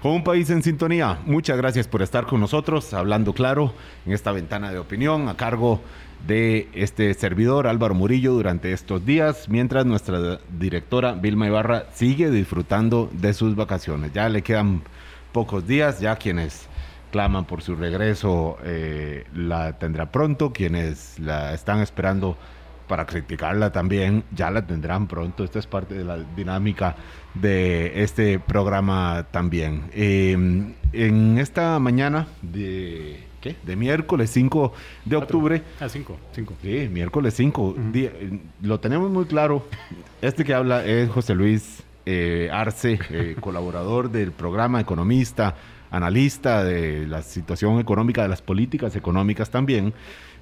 Con un país en sintonía, muchas gracias por estar con nosotros, hablando claro en esta ventana de opinión a cargo de este servidor Álvaro Murillo durante estos días, mientras nuestra directora Vilma Ibarra sigue disfrutando de sus vacaciones. Ya le quedan pocos días, ya quienes claman por su regreso eh, la tendrá pronto, quienes la están esperando para criticarla también, ya la tendrán pronto. Esta es parte de la dinámica de este programa también. Em, en esta mañana de, ¿qué? de miércoles 5 de octubre. Ah, 5, 5. Sí, miércoles 5. Lo tenemos muy claro. Este que habla es José Luis eh, Arce, eh, colaborador del programa, economista, analista de la situación económica, de las políticas económicas también.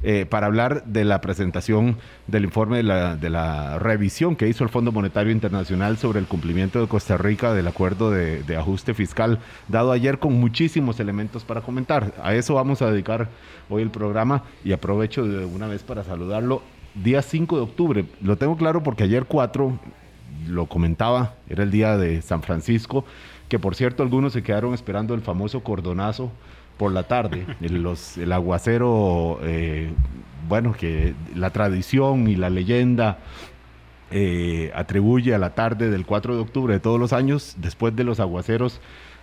Eh, para hablar de la presentación del informe de la, revisión que hizo el Fondo Monetario Internacional sobre el cumplimiento de Costa Rica del acuerdo de, de, ajuste fiscal dado ayer con muchísimos elementos para comentar. A eso vamos a dedicar hoy el programa y aprovecho de una vez para saludarlo. Día 5 de octubre, lo tengo claro porque ayer 4, lo comentaba, era el día de San Francisco, que por cierto algunos se quedaron esperando el famoso cordonazo por la tarde. El, los, el aguacero, eh, bueno, que la tradición y la leyenda eh, atribuye a la tarde del 4 de octubre de todos los años, después de los aguaceros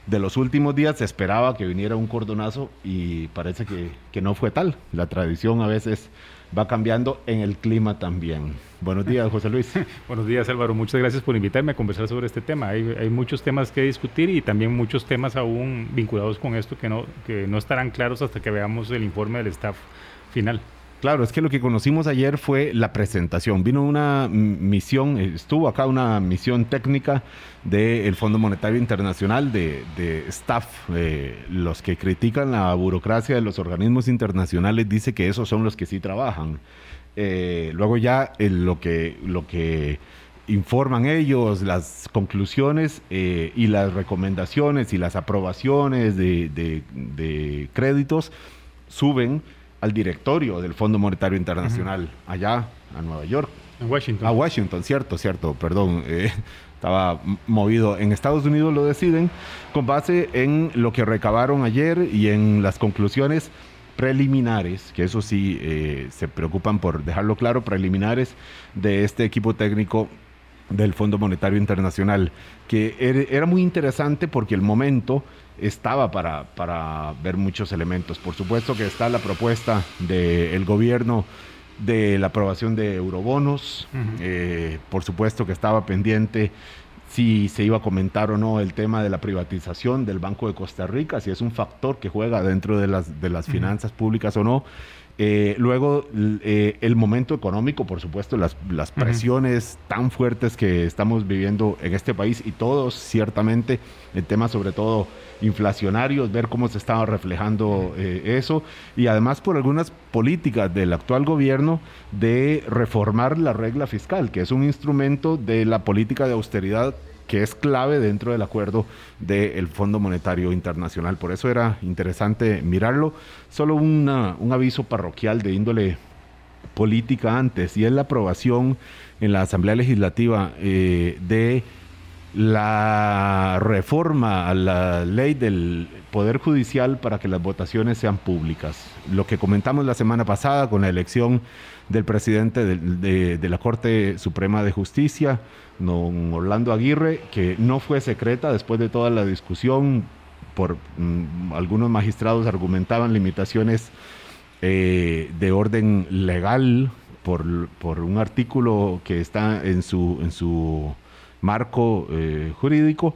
de los últimos días, se esperaba que viniera un cordonazo y parece que, que no fue tal. La tradición a veces va cambiando en el clima también. Buenos días, José Luis. Buenos días, Álvaro. Muchas gracias por invitarme a conversar sobre este tema. Hay, hay, muchos temas que discutir y también muchos temas aún vinculados con esto que no, que no estarán claros hasta que veamos el informe del staff final. Claro, es que lo que conocimos ayer fue la presentación. Vino una misión, estuvo acá una misión técnica del Fondo Monetario Internacional de, de staff. Eh, los que critican la burocracia de los organismos internacionales dice que esos son los que sí trabajan. Eh, luego ya eh, lo que lo que informan ellos, las conclusiones eh, y las recomendaciones y las aprobaciones de, de, de créditos suben al directorio del Fondo Monetario Internacional, uh -huh. allá a Nueva York. A Washington. A Washington, cierto, cierto, perdón. Eh, estaba movido. En Estados Unidos lo deciden con base en lo que recabaron ayer y en las conclusiones preliminares, que eso sí eh, se preocupan por dejarlo claro, preliminares de este equipo técnico del Fondo Monetario Internacional, que era muy interesante porque el momento estaba para, para ver muchos elementos. Por supuesto que está la propuesta del gobierno de la aprobación de eurobonos, uh -huh. eh, por supuesto que estaba pendiente si se iba a comentar o no el tema de la privatización del Banco de Costa Rica, si es un factor que juega dentro de las, de las uh -huh. finanzas públicas o no. Eh, luego, eh, el momento económico, por supuesto, las, las presiones uh -huh. tan fuertes que estamos viviendo en este país y todos, ciertamente, el tema sobre todo inflacionarios, ver cómo se estaba reflejando eh, eso y además por algunas políticas del actual gobierno de reformar la regla fiscal, que es un instrumento de la política de austeridad que es clave dentro del acuerdo del Fondo Monetario Internacional. Por eso era interesante mirarlo. Solo un aviso parroquial de índole política antes, y es la aprobación en la Asamblea Legislativa eh, de la reforma a la ley del Poder Judicial para que las votaciones sean públicas. Lo que comentamos la semana pasada con la elección del presidente de, la Corte Suprema de Justicia, don Orlando Aguirre, que no fue secreta después de toda la discusión, por mmm, algunos magistrados argumentaban limitaciones eh, de orden legal por, por, un artículo que está en su, en su marco eh, jurídico.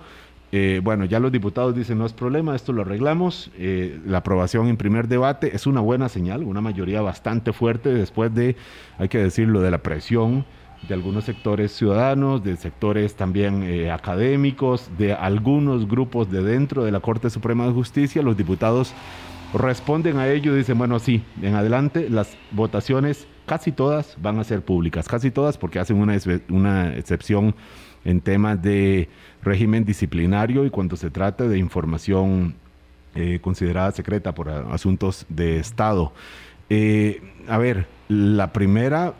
Eh, bueno, ya los diputados dicen no es problema, esto lo arreglamos. Eh, la aprobación en primer debate es una buena señal, una mayoría bastante fuerte después de, hay que decirlo, de la presión de algunos sectores ciudadanos, de sectores también académicos, de algunos grupos de dentro de la Corte Suprema de Justicia. Los diputados responden a ello y dicen, bueno, sí, en adelante las votaciones casi todas van a ser públicas, casi todas porque hacen una excepción en temas de régimen disciplinario y cuando se trata de información eh, considerada secreta por asuntos de Estado. Eh, a ver, la primera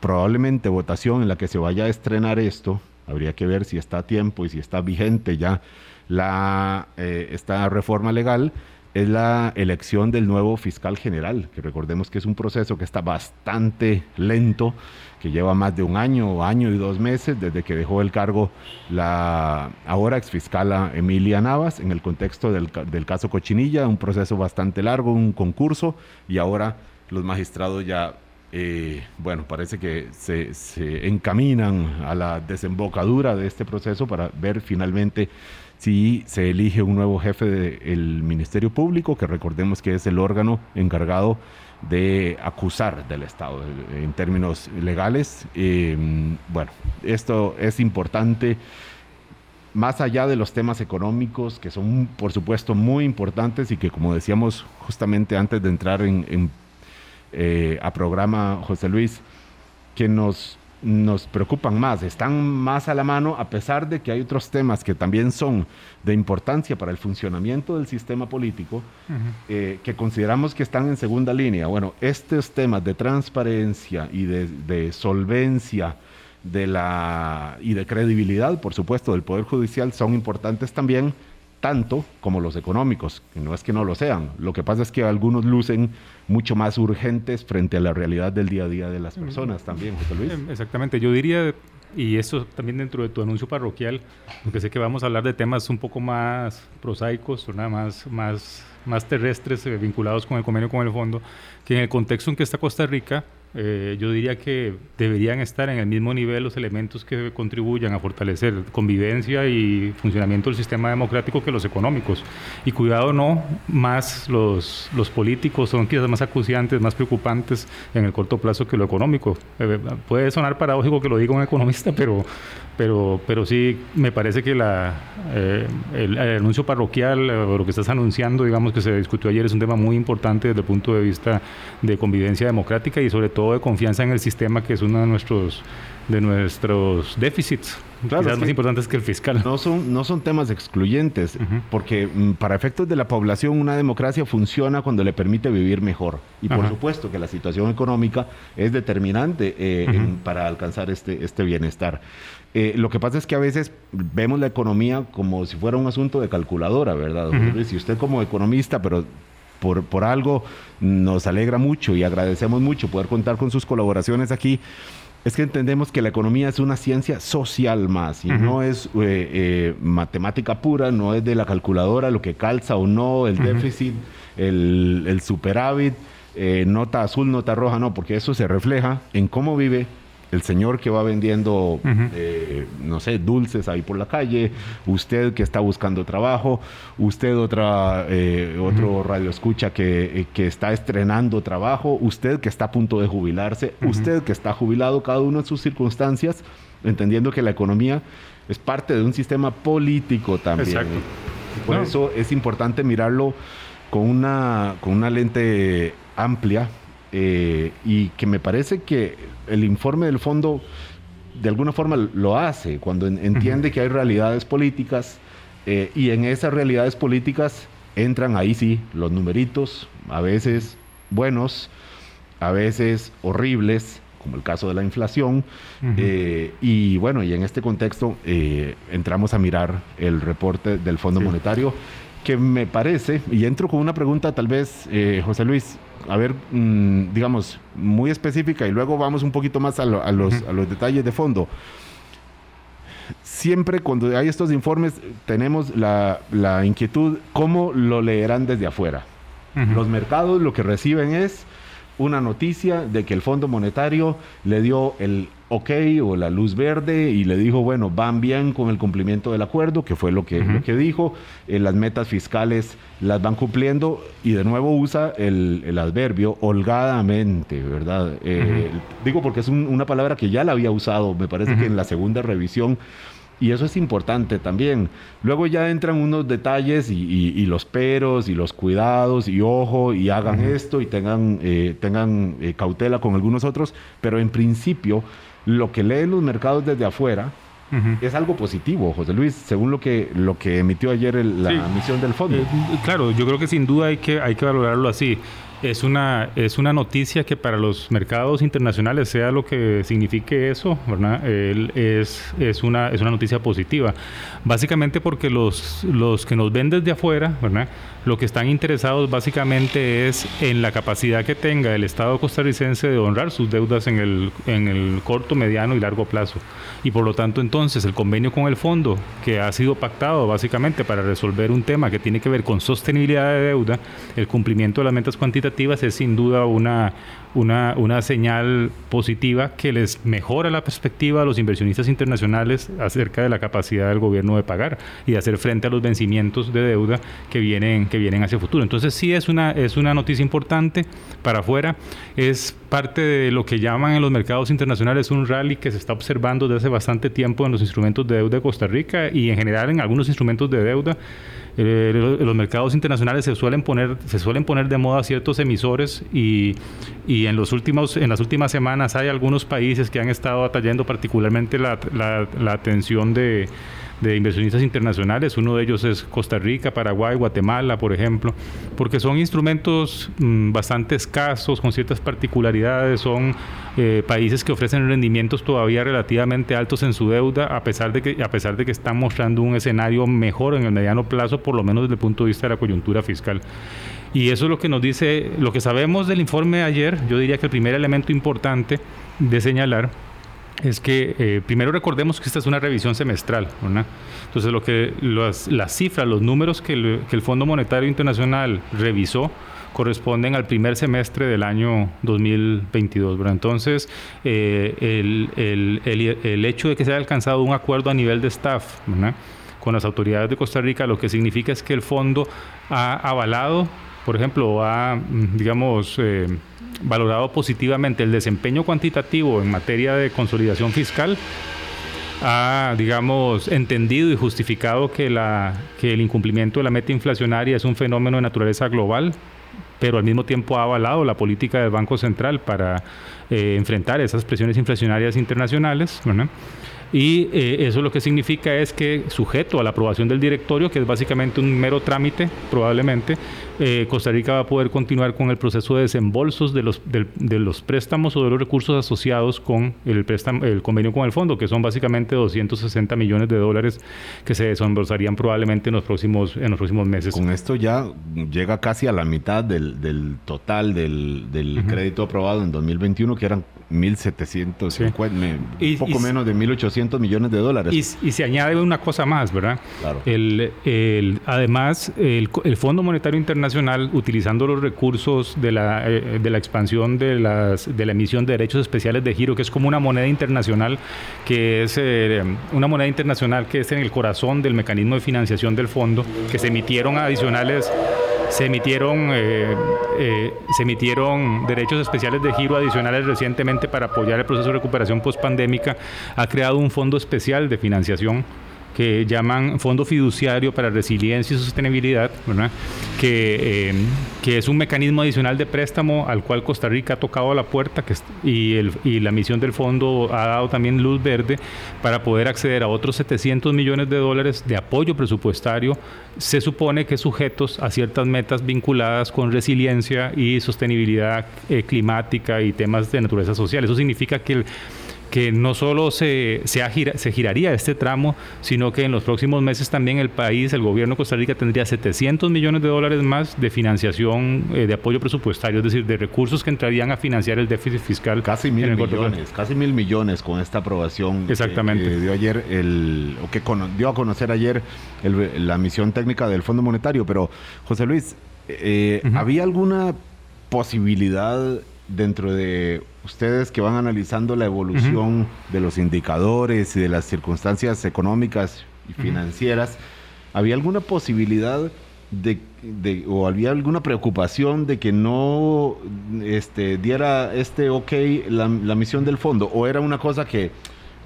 probablemente votación en la que se vaya a estrenar esto habría que ver si está a tiempo y si está vigente ya la, eh, esta reforma legal, es la elección del nuevo fiscal general, que recordemos que es un proceso que está bastante lento, que lleva más de un año, año y dos meses desde que dejó el cargo la ahora exfiscala Emilia Navas en el contexto del, del caso Cochinilla, un proceso bastante largo, un concurso, y ahora los magistrados ya eh, bueno, parece que se, se, encaminan a la desembocadura de este proceso para ver finalmente si se elige un nuevo jefe del Ministerio Público, que recordemos que es el órgano encargado de acusar del Estado en términos legales. Eh, bueno, esto es importante más allá de los temas económicos, que son por supuesto muy importantes y que como decíamos justamente antes de entrar en, eh, a programa, José Luis, que nos nos preocupan más, están más a la mano, a pesar de que hay otros temas que también son de importancia para el funcionamiento del sistema político, eh, que consideramos que están en segunda línea. Bueno, estos temas de transparencia y de, solvencia de la, y de credibilidad, por supuesto, del Poder Judicial son importantes también, tanto como los económicos, no es que no lo sean. Lo que pasa es que algunos lucen mucho más urgentes frente a la realidad del día a día de las personas también, José Luis. Em, exactamente, yo diría, y eso también dentro de tu anuncio parroquial, porque sé que vamos a hablar de temas un poco más prosaicos, nada más, más, más terrestres eh, vinculados con el convenio con el fondo, que en el contexto en que está Costa Rica, eh, yo diría que deberían estar en el mismo nivel los elementos que contribuyan a fortalecer convivencia y funcionamiento del sistema democrático que los económicos. Y cuidado no, más los, los políticos son quizás más acuciantes, más preocupantes en el corto plazo que lo económico. Eh, puede sonar paradójico que lo diga un economista, pero, pero, pero sí me parece que la, eh, el, anuncio parroquial, o lo que estás anunciando, digamos que se discutió ayer, es un tema muy importante desde el punto de vista de convivencia democrática y sobre todo de confianza en el sistema, que es uno de nuestros, de nuestros déficits. Claro, más importantes que el fiscal. No son, no son temas excluyentes, porque mm, para efectos de la población una democracia funciona cuando le permite vivir mejor. Y por supuesto que la situación económica es determinante eh, para alcanzar este, este bienestar. Eh, lo que pasa es que a veces vemos la economía como si fuera un asunto de calculadora, ¿verdad? Si usted como economista, pero por, por algo nos alegra mucho y agradecemos mucho poder contar con sus colaboraciones aquí. Es que entendemos que la economía es una ciencia social más y no es eh, eh, matemática pura, no es de la calculadora lo que calza o no, el déficit, el, el superávit, eh, nota azul, nota roja, no, porque eso se refleja en cómo vive el señor que va vendiendo, eh, no sé, dulces ahí por la calle, usted que está buscando trabajo, usted otra, eh, otro radio escucha que, eh, que, está estrenando trabajo, usted que está a punto de jubilarse, usted que está jubilado, cada uno en sus circunstancias, entendiendo que la economía es parte de un sistema político también. Exacto. Por eso es importante mirarlo con una, con una lente amplia y que me parece que el informe del fondo de alguna forma lo hace, cuando entiende que hay realidades políticas eh, y en esas realidades políticas entran ahí sí los numeritos, a veces buenos, a veces horribles, como el caso de la inflación. Eh, y bueno, y en este contexto eh, entramos a mirar el reporte del Fondo Monetario, que me parece, y entro con una pregunta tal vez, José Luis, a ver, mm, digamos, muy específica y luego vamos un poquito más a, los, detalles de fondo. Siempre cuando hay estos informes tenemos la, inquietud, ¿cómo lo leerán desde afuera? Los mercados lo que reciben es una noticia de que el Fondo Monetario le dio el ok o la luz verde y le dijo, bueno, van bien con el cumplimiento del acuerdo, que fue lo que, que dijo, eh, las metas fiscales las van cumpliendo y de nuevo usa el, adverbio holgadamente, ¿verdad? Eh, digo porque es una palabra que ya la había usado, me parece que en la segunda revisión y eso es importante también. Luego ya entran unos detalles y, los peros y los cuidados y ojo y hagan esto y tengan, eh, tengan eh, cautela con algunos otros, pero en principio lo que leen los mercados desde afuera es algo positivo, José Luis, según lo que, lo que emitió ayer la misión del fondo. Eh, claro, yo creo que sin duda hay que, hay que valorarlo así. Es una, es una noticia que para los mercados internacionales, sea lo que signifique eso, ¿verdad? es, es, una, es una noticia positiva. Básicamente porque los, los que nos ven desde afuera, ¿verdad? lo que están interesados básicamente es en la capacidad que tenga el Estado costarricense de honrar sus deudas en el, en el corto, mediano y largo plazo. Y por lo tanto entonces el convenio con el fondo, que ha sido pactado básicamente para resolver un tema que tiene que ver con sostenibilidad de deuda, el cumplimiento de las metas cuantitativas es sin duda una, una, una, señal positiva que les mejora la perspectiva a los inversionistas internacionales acerca de la capacidad del gobierno de pagar y de hacer frente a los vencimientos de deuda que vienen, que vienen hacia el futuro. Entonces sí es una, es una noticia importante para afuera, es parte de lo que llaman en los mercados internacionales un rally que se está observando desde hace bastante tiempo en los instrumentos de deuda de Costa Rica y en general en algunos instrumentos de deuda eh, los mercados internacionales se suelen poner se suelen poner de moda ciertos emisores y, y, en los últimos en las últimas semanas hay algunos países que han estado atrayendo particularmente la, la atención de de inversionistas internacionales. Uno de ellos es Costa Rica, Paraguay, Guatemala, por ejemplo, porque son instrumentos mm, bastante escasos, con ciertas particularidades, son eh, países que ofrecen rendimientos todavía relativamente altos en su deuda, a pesar, de que, a pesar de que están mostrando un escenario mejor en el mediano plazo, por lo menos desde el punto de vista de la coyuntura fiscal. Y eso es lo que nos dice, lo que sabemos del informe de ayer, yo diría que el primer elemento importante de señalar es que eh, primero recordemos que esta es una revisión semestral, Entonces, lo que las cifras, los números que el, que el, Fondo Monetario Internacional revisó corresponden al primer semestre del año 2022. Entonces, eh, el, el, el, hecho de que se haya alcanzado un acuerdo a nivel de staff con las autoridades de Costa Rica, lo que significa es que el fondo ha avalado, por ejemplo, ha, digamos, eh, valorado positivamente el desempeño cuantitativo en materia de consolidación fiscal, ha, digamos, entendido y justificado que, la, que el incumplimiento de la meta inflacionaria es un fenómeno de naturaleza global, pero al mismo tiempo ha avalado la política del Banco Central para eh, enfrentar esas presiones inflacionarias internacionales. Y eh, eso lo que significa es que, sujeto a la aprobación del directorio, que es básicamente un mero trámite, probablemente, eh, Costa Rica va a poder continuar con el proceso de desembolsos de los, de, los préstamos o de los recursos asociados con el, préstamo, el convenio con el fondo, que son básicamente 260 millones de dólares que se desembolsarían probablemente en los próximos, en los próximos meses. Con esto ya llega casi a la mitad del, del total del, del crédito aprobado en 2021, que eran 1.750, un poco menos de 1.800 millones de dólares. Y, se añade una cosa más, ¿verdad? Claro. El, el, además, el, el, Fondo Monetario Internacional, utilizando los recursos de la, eh, de la expansión de, las, de la emisión de derechos especiales de giro, que es como una moneda internacional, que es eh, una moneda internacional que es en el corazón del mecanismo de financiación del fondo, que se emitieron adicionales se emitieron, eh, eh, se emitieron derechos especiales de giro adicionales recientemente para apoyar el proceso de recuperación post-pandémica. Ha creado un fondo especial de financiación que llaman Fondo Fiduciario para Resiliencia y Sostenibilidad, Que, eh, que es un mecanismo adicional de préstamo al cual Costa Rica ha tocado la puerta que, y, el, y la misión del fondo ha dado también luz verde para poder acceder a otros 700 millones de dólares de apoyo presupuestario, se supone que sujetos a ciertas metas vinculadas con resiliencia y sostenibilidad eh, climática y temas de naturaleza social. Eso significa que el que no solo se, se, giraría este tramo, sino que en los próximos meses también el país, el gobierno de Costa Rica tendría 700 millones de dólares más de financiación, eh, de apoyo presupuestario, es decir, de recursos que entrarían a financiar el déficit fiscal. Casi mil millones, casi mil millones con esta aprobación Exactamente. Que, dio ayer, el, o que dio a conocer ayer la misión técnica del Fondo Monetario. Pero, José Luis, eh, ¿había alguna posibilidad dentro de ustedes que van analizando la evolución de los indicadores y de las circunstancias económicas y financieras, ¿había alguna posibilidad de, o había alguna preocupación de que no este, diera este ok la, la misión del fondo? ¿O era una cosa que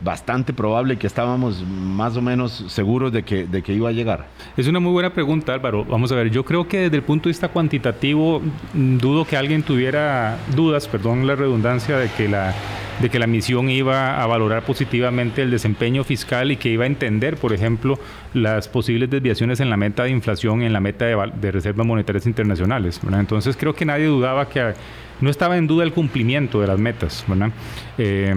bastante probable que estábamos más o menos seguros de que, de que iba a llegar? Es una muy buena pregunta, Álvaro. Vamos a ver, yo creo que desde el punto de vista cuantitativo, mm, dudo que alguien tuviera dudas, perdón la redundancia, de que la de que la misión iba a valorar positivamente el desempeño fiscal y que iba a entender, por ejemplo, las posibles desviaciones en la meta de inflación y en la meta de, reservas monetarias internacionales. Entonces creo que nadie dudaba que no estaba en duda el cumplimiento de las metas. ¿verdad? Eh,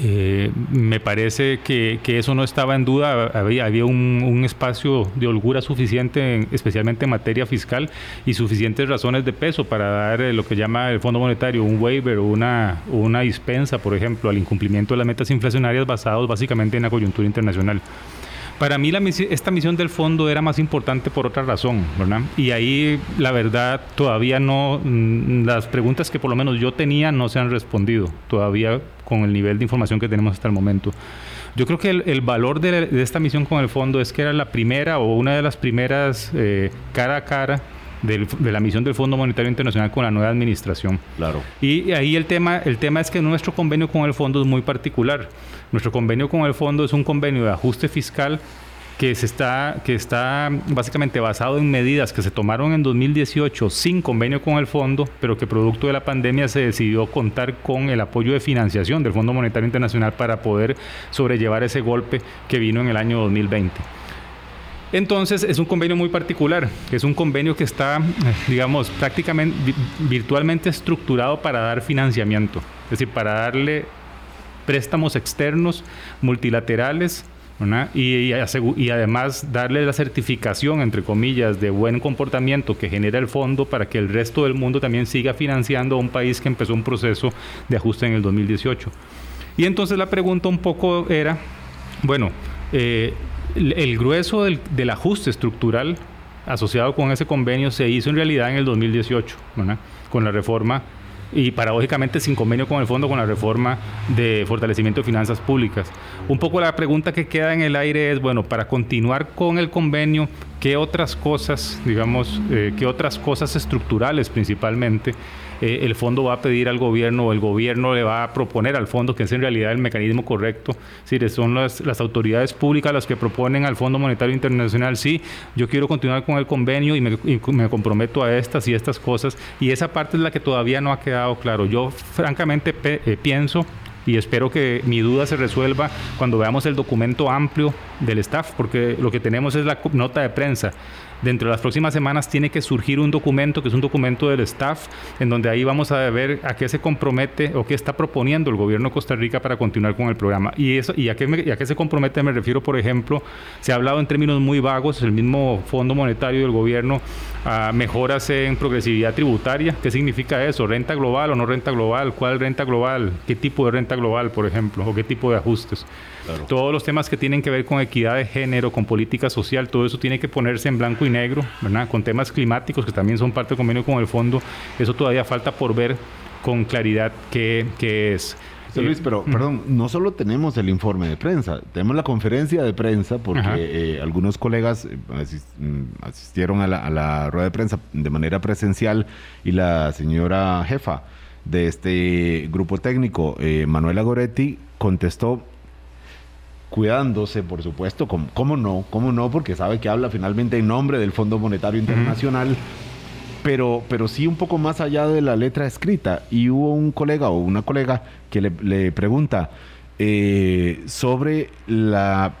eh, me parece que, eso no estaba en duda, había, había un, espacio de holgura suficiente, especialmente en materia fiscal, y suficientes razones de peso para dar eh, lo que llama el Fondo Monetario un waiver o una, una dispensa, por ejemplo, al incumplimiento de las metas inflacionarias basados básicamente en la coyuntura internacional. Para mí la esta misión del fondo era más importante por otra razón, ¿verdad? Y ahí la verdad todavía no, mm, las preguntas que por lo menos yo tenía no se han respondido todavía con el nivel de información que tenemos hasta el momento. Yo creo que el, valor de, esta misión con el fondo es que era la primera o una de las primeras eh, cara a cara de la misión del Fondo Monetario Internacional con la nueva administración. Claro. Y ahí el tema, el tema es que nuestro convenio con el fondo es muy particular. Nuestro convenio con el fondo es un convenio de ajuste fiscal que, se está, que está básicamente basado en medidas que se tomaron en 2018 sin convenio con el fondo, pero que producto de la pandemia se decidió contar con el apoyo de financiación del Fondo Monetario Internacional para poder sobrellevar ese golpe que vino en el año 2020. Entonces es un convenio muy particular, es un convenio que está, digamos, prácticamente virtualmente estructurado para dar financiamiento, es decir, para darle préstamos externos multilaterales y, además darle la certificación, entre comillas, de buen comportamiento que genera el fondo para que el resto del mundo también siga financiando a un país que empezó un proceso de ajuste en el 2018. Y entonces la pregunta un poco era, bueno, eh, el, grueso del, ajuste estructural asociado con ese convenio se hizo en realidad en el 2018, con la reforma y paradójicamente sin convenio con el fondo con la reforma de fortalecimiento de finanzas públicas. Un poco la pregunta que queda en el aire es, bueno, para continuar con el convenio, ¿qué otras cosas, digamos, eh, qué otras cosas estructurales principalmente eh, el fondo va a pedir al gobierno o el gobierno le va a proponer al fondo, que es en realidad el mecanismo correcto. Es decir, son las, autoridades públicas las que proponen al Fondo Monetario Internacional, sí, yo quiero continuar con el convenio y me, me comprometo a estas y estas cosas. Y esa parte es la que todavía no ha quedado claro. Yo francamente eh, pienso y espero que mi duda se resuelva cuando veamos el documento amplio del staff, porque lo que tenemos es la nota de prensa dentro de las próximas semanas tiene que surgir un documento que es un documento del staff, en donde ahí vamos a ver a qué se compromete o qué está proponiendo el gobierno de Costa Rica para continuar con el programa. Y, eso, y, a, qué qué se compromete me refiero, por ejemplo, se ha hablado en términos muy vagos, el mismo Fondo Monetario del gobierno, a mejoras en progresividad tributaria. ¿Qué significa eso? ¿Renta global o no renta global? ¿Cuál renta global? ¿Qué tipo de renta global, por ejemplo? ¿O qué tipo de ajustes? Todos los temas que tienen que ver con equidad de género, con política social, todo eso tiene que ponerse en blanco y negro, ¿verdad? Con temas climáticos que también son parte del convenio con el fondo, eso todavía falta por ver con claridad qué, qué es. Luis, pero perdón, no solo tenemos el informe de prensa, tenemos la conferencia de prensa porque eh, algunos colegas eh, asistieron a la, a la, rueda de prensa de manera presencial y la señora jefa de este grupo técnico, eh, Manuela Goretti, contestó cuidándose, por supuesto, ¿cómo, no? ¿Cómo no? Porque sabe que habla finalmente en nombre del Fondo Monetario Internacional, pero, pero sí un poco más allá de la letra escrita. Y hubo un colega o una colega que le, pregunta eh, sobre la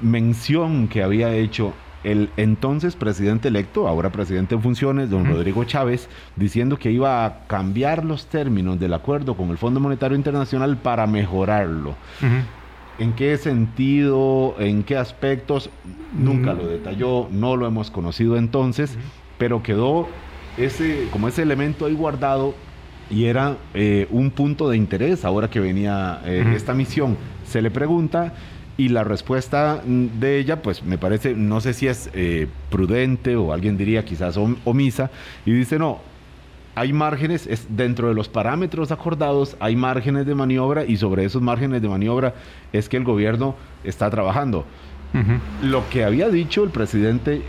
mención que había hecho el entonces presidente electo, ahora presidente en funciones, don Rodrigo Chávez, diciendo que iba a cambiar los términos del acuerdo con el Fondo Monetario Internacional para mejorarlo. ¿En qué sentido? ¿En qué aspectos? Nunca lo detalló, no lo hemos conocido entonces, pero quedó ese, como ese elemento ahí guardado y era eh, un punto de interés ahora que venía eh, esta misión. Se le pregunta y la respuesta de ella, pues me parece, no sé si es eh, prudente o alguien diría quizás omisa, y dice, no, hay márgenes, es dentro de los parámetros acordados, hay márgenes de maniobra y sobre esos márgenes de maniobra es que el gobierno está trabajando. Lo que había dicho el presidente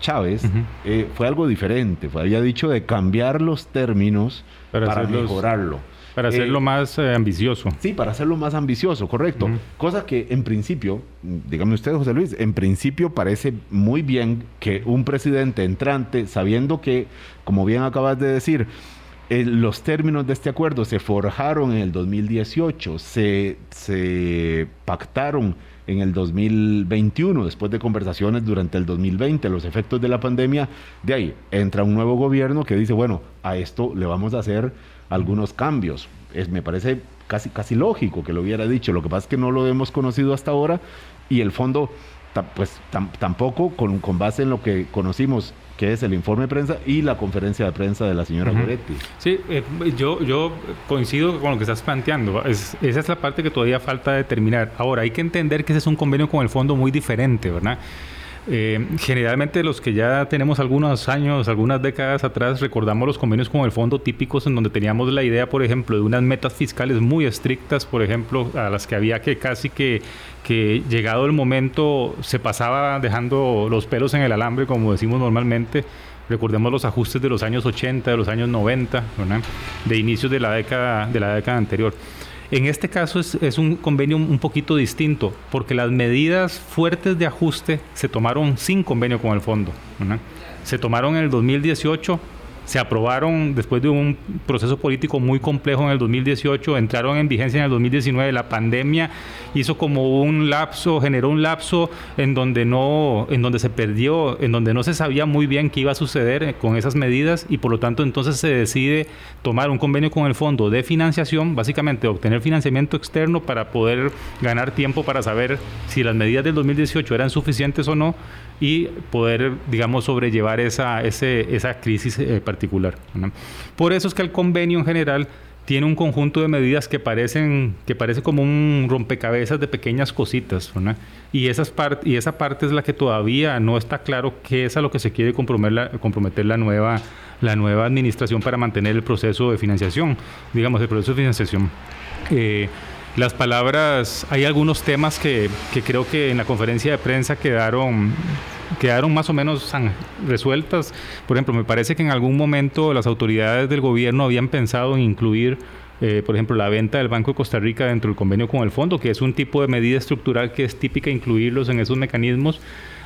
Chávez eh, fue algo diferente, fue, había dicho de cambiar los términos para mejorarlo. Para hacerlo eh, más eh, ambicioso. Sí, para hacerlo más ambicioso, correcto. Cosa que en principio, dígame usted, José Luis, en principio parece muy bien que un presidente entrante, sabiendo que, como bien acabas de decir, eh, los términos de este acuerdo se forjaron en el 2018, se, se pactaron en el 2021, después de conversaciones durante el 2020, los efectos de la pandemia, de ahí entra un nuevo gobierno que dice, bueno, a esto le vamos a hacer algunos cambios. Es, me parece casi, casi lógico que lo hubiera dicho, lo que pasa es que no lo hemos conocido hasta ahora y el fondo pues tampoco con, con base en lo que conocimos que es el informe de prensa y la conferencia de prensa de la señora Goretti. Sí, eh, yo, yo coincido con lo que estás planteando. esa es la parte que todavía falta determinar. Ahora, hay que entender que ese es un convenio con el fondo muy diferente, ¿verdad? Eh, generalmente los que ya tenemos algunos años, algunas décadas atrás, recordamos los convenios con el fondo típicos en donde teníamos la idea, por ejemplo, de unas metas fiscales muy estrictas, por ejemplo, a las que había que casi que, que llegado el momento se pasaba dejando los pelos en el alambre, como decimos normalmente. Recordemos los ajustes de los años 80, de los años 90, de inicios de la década, de la década anterior. En este caso es, un convenio un poquito distinto, porque las medidas fuertes de ajuste se tomaron sin convenio con el fondo. Se tomaron en el 2018 se aprobaron después de un proceso político muy complejo en el 2018, entraron en vigencia en el 2019. La pandemia hizo como un lapso, generó un lapso en donde no, en donde se perdió, en donde no se sabía muy bien qué iba a suceder con esas medidas y por lo tanto entonces se decide tomar un convenio con el fondo de financiación, básicamente obtener financiamiento externo para poder ganar tiempo para saber si las medidas del 2018 eran suficientes o no y poder, digamos, sobrellevar esa, ese, esa crisis eh, particular. Por eso es que el convenio en general tiene un conjunto de medidas que parecen que parece como un rompecabezas de pequeñas cositas y esas y esa parte es la que todavía no está claro qué es a lo que se quiere comprometer la, comprometer la nueva la nueva administración para mantener el proceso de financiación digamos el proceso de financiación eh, las palabras, hay algunos temas que, creo que en la conferencia de prensa quedaron quedaron más o menos resueltas. Por ejemplo, me parece que en algún momento las autoridades del gobierno habían pensado en incluir, eh, por ejemplo, la venta del Banco de Costa Rica dentro del convenio con el fondo, que es un tipo de medida estructural que es típica incluirlos en esos mecanismos.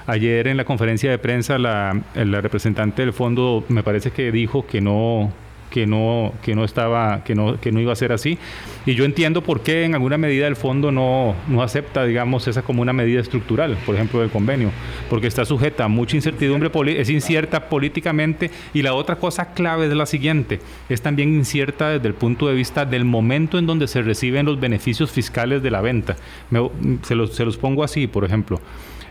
Ayer en la conferencia de prensa la representante del fondo me parece que dijo que no que no, que no estaba, que no, que no iba a ser así. Y yo entiendo por qué en alguna medida el fondo no, no acepta, digamos, esa como una medida estructural, por ejemplo, del convenio, porque está sujeta a mucha incertidumbre, es incierta políticamente. Y la otra cosa clave es la siguiente, es también incierta desde el punto de vista del momento en donde se reciben los beneficios fiscales de la venta. se, los, se los pongo así, por ejemplo.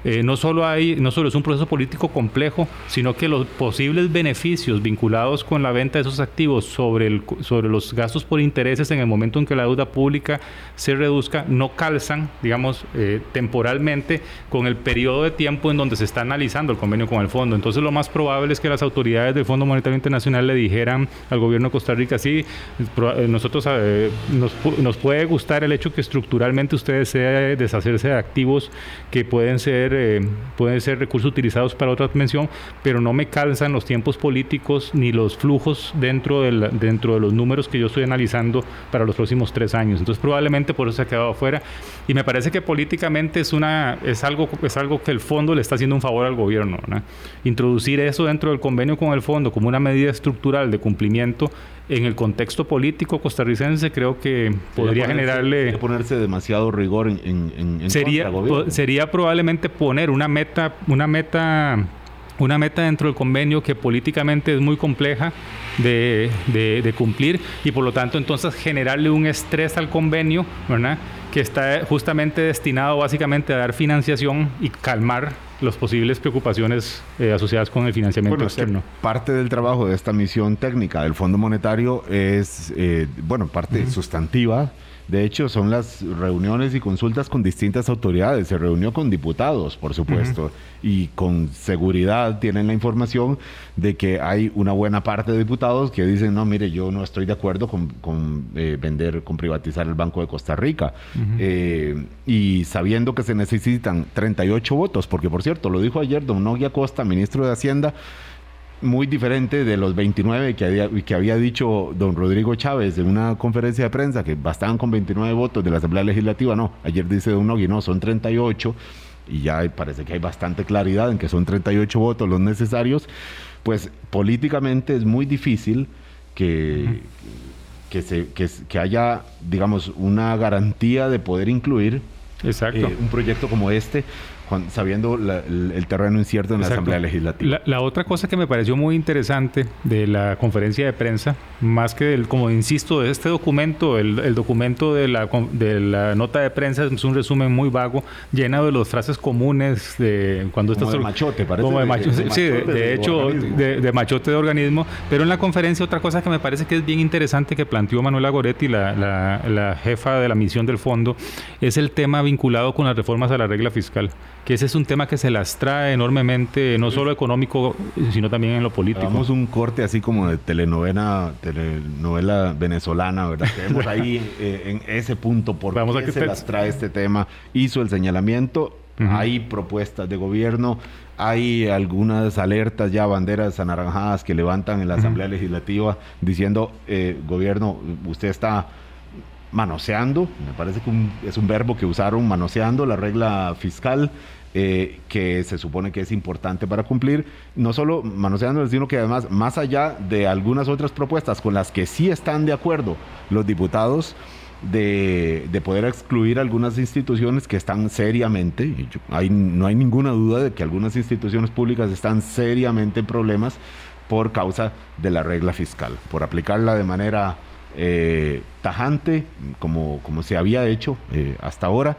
Eh, no, solo hay, no solo es un proceso político complejo, sino que los posibles beneficios vinculados con la venta de esos activos sobre, el, sobre los gastos por intereses en el momento en que la deuda pública se reduzca no calzan, digamos, eh, temporalmente con el periodo de tiempo en donde se está analizando el convenio con el fondo. Entonces lo más probable es que las autoridades del Fondo Monetario Internacional le dijeran al gobierno de Costa Rica, sí, eh, nosotros nos, nos puede gustar el hecho que estructuralmente ustedes deshacerse de activos que pueden ser eh, pueden ser recursos utilizados para otra dimensión, pero no me calzan los tiempos políticos ni los flujos dentro, del, dentro de los números que yo estoy analizando para los próximos tres años. Entonces probablemente por eso se ha quedado afuera. Y me parece que políticamente es, una, es, algo, es algo que el fondo le está haciendo un favor al gobierno. Introducir eso dentro del convenio con el fondo como una medida estructural de cumplimiento en el contexto político costarricense creo que podría generarle ponerse demasiado rigor en, en, sería sería probablemente poner una meta una meta una meta dentro del convenio que políticamente es muy compleja de, de, cumplir y por lo tanto entonces generarle un estrés al convenio, ¿verdad? Que está justamente destinado básicamente a dar financiación y calmar las posibles preocupaciones eh, asociadas con el financiamiento externo. parte del trabajo de esta misión técnica del Fondo Monetario es, eh, bueno, parte sustantiva de hecho, son las reuniones y consultas con distintas autoridades. Se reunió con diputados, por supuesto, y con seguridad tienen la información de que hay una buena parte de diputados que dicen, no, mire, yo no estoy de acuerdo con, eh, vender, con privatizar el Banco de Costa Rica. Eh, y sabiendo que se necesitan 38 votos, porque por cierto, lo dijo ayer don Noguia Costa, ministro de Hacienda, muy diferente de los 29 que había, que había dicho don Rodrigo Chávez en una conferencia de prensa, que bastaban con 29 votos de la Asamblea Legislativa. No, ayer dice don Nogui, no, son 38 y ya parece que hay bastante claridad en que son 38 votos los necesarios. Pues políticamente es muy difícil que, que, se, que, que haya, digamos, una garantía de poder incluir Exacto. eh, un proyecto como este, sabiendo la- el, el terreno incierto en la. Asamblea Legislativa. La, la otra cosa que me pareció muy interesante de la conferencia de prensa, más que del, como insisto, de este documento, el, el documento de la, con- de la nota de prensa es un resumen muy vago, lleno de las frases comunes de cuando Como estás de machote, parece Como de de- macho- de sí, de, machote hecho, de, machote de organismo. Pero en la conferencia, otra cosa que me parece que es bien interesante que planteó Manuela Goretti, la- la jefa de la misión del fondo, es el tema vinculado con las reformas a la regla fiscal. Que ese es un tema que se las trae enormemente, no solo económico, sino también en lo político. Hagamos un corte así como de telenovela, telenovela venezolana, ¿verdad? Quedemos ahí eh, en ese punto, por Vamos a qué que se te- las trae este tema. Hizo el señalamiento, hay propuestas de gobierno, hay algunas alertas ya, banderas anaranjadas que levantan en la Asamblea Legislativa diciendo, eh, gobierno, usted está manoseando, me parece que un- es un verbo que usaron, manoseando la regla fiscal, eh, que se supone que es importante para cumplir, no solo manoseando, sino que además, más allá de algunas otras propuestas con las que sí están de acuerdo los diputados, de, de poder excluir algunas instituciones que están seriamente, hay, no hay ninguna duda de que algunas instituciones públicas están seriamente en problemas por causa de la regla fiscal, por aplicarla de manera eh, tajante, como, como se había hecho eh, hasta ahora.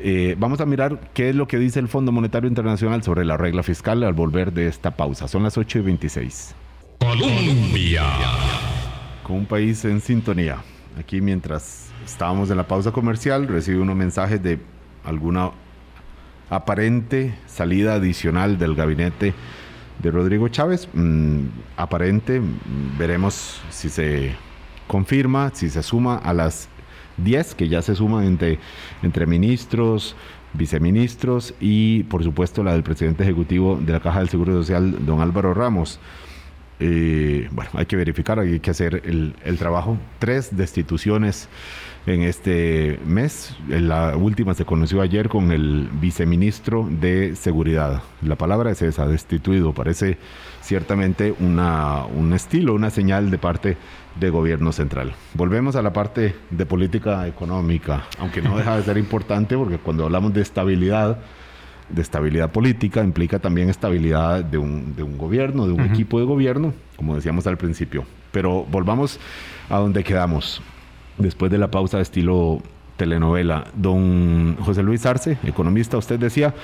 Eh, vamos a mirar qué es lo que dice el Fondo Monetario Internacional sobre la regla fiscal al volver de esta pausa. Son las 8 y 26. Colombia. Con un país en sintonía. Aquí mientras estábamos en la pausa comercial, recibí unos mensajes de alguna aparente salida adicional del gabinete de Rodrigo Chávez. Mm, aparente, mm, veremos si se confirma, si se suma a las 10 que ya se suman entre, entre ministros, viceministros y por supuesto la del presidente ejecutivo de la Caja del Seguro Social, don Álvaro Ramos. Eh, bueno, hay que verificar, hay que hacer el, el trabajo. Tres destituciones en este mes. La última se conoció ayer con el viceministro de Seguridad. La palabra es esa, destituido. Parece ciertamente una, un estilo, una señal de parte de gobierno central. Volvemos a la parte de política económica, aunque no deja de ser importante porque cuando hablamos de estabilidad, de estabilidad política implica también estabilidad de un, de un gobierno, de un equipo de gobierno, como decíamos al principio. Pero volvamos a donde quedamos después de la pausa de estilo telenovela. Don José Luis Arce, economista, usted decía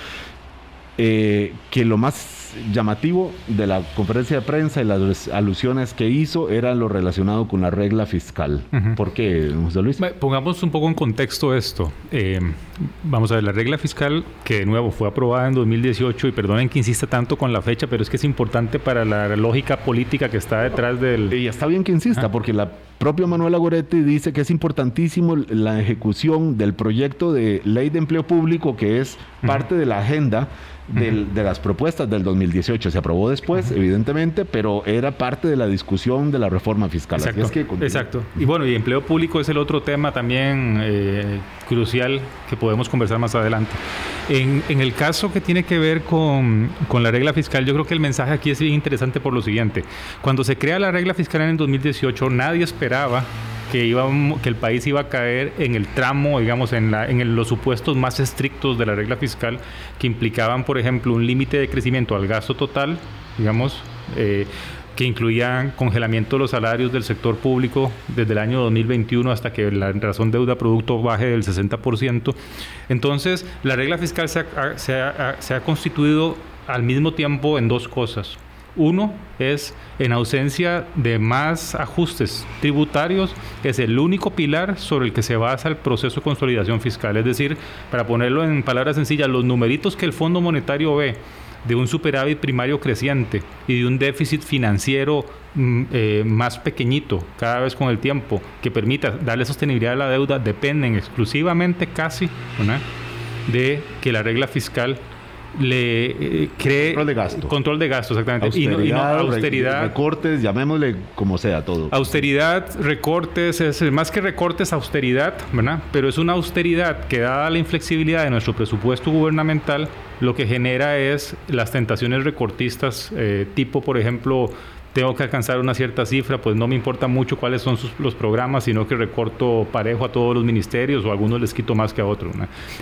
eh, que lo más llamativo de la conferencia de prensa y las alusiones que hizo era lo relacionado con la regla fiscal. Ujú. ¿Por qué, José Luis? Pongamos un poco en contexto esto. Eh, vamos a ver, la regla fiscal, que de nuevo fue aprobada en 2018, y perdonen que insista tanto con la fecha, pero es que es importante para la lógica política que está detrás del... Y está bien que insista, porque la propia Manuela Goretti dice que es importantísimo la ejecución del proyecto de ley de empleo público, que es parte de la agenda del- de las propuestas del 2018. Se aprobó después, evidentemente, pero era parte de la discusión de la reforma fiscal. Así Exacto, es que continúe. exacto. Y bueno, y empleo público es el otro tema también eh, crucial que podemos conversar más adelante. En, en el caso que tiene que ver con, con la regla fiscal, yo creo que el mensaje aquí es bien interesante por lo siguiente. Cuando se crea la regla fiscal en el 2018, nadie esperaba que, iba, que el país iba a caer en el tramo, digamos, en, la, en los supuestos más estrictos de la regla fiscal, que implicaban, por ejemplo, un límite de crecimiento al gasto total, digamos, eh, que incluían congelamiento de los salarios del sector público desde el año 2021 hasta que la razón deuda producto baje del 60%. Entonces, la regla fiscal se ha, se ha- se ha constituido al mismo tiempo en dos cosas. Uno es, en ausencia de más ajustes tributarios, es el único pilar sobre el que se basa el proceso de consolidación fiscal. Es decir, para ponerlo en palabras sencillas, los numeritos que el Fondo Monetario ve de un superávit primario creciente y de un déficit financiero mm, eh, más pequeñito cada vez con el tiempo que permita darle sostenibilidad a la deuda dependen exclusivamente casi ¿verdad? de que la regla fiscal le eh, cree Control de gasto. control de gasto exactamente y no- y no Austeridad, re- austeridad recortes, llamémosle como sea todo. Austeridad, recortes, es más que recortes, austeridad, ¿verdad? Pero es una austeridad que dada la inflexibilidad de nuestro presupuesto gubernamental, lo que genera es las tentaciones recortistas, eh, tipo, por ejemplo, tengo que alcanzar una cierta cifra, pues no me importa mucho cuáles son los programas, sino que recorto parejo a todos los ministerios o a algunos les quito más que a otros.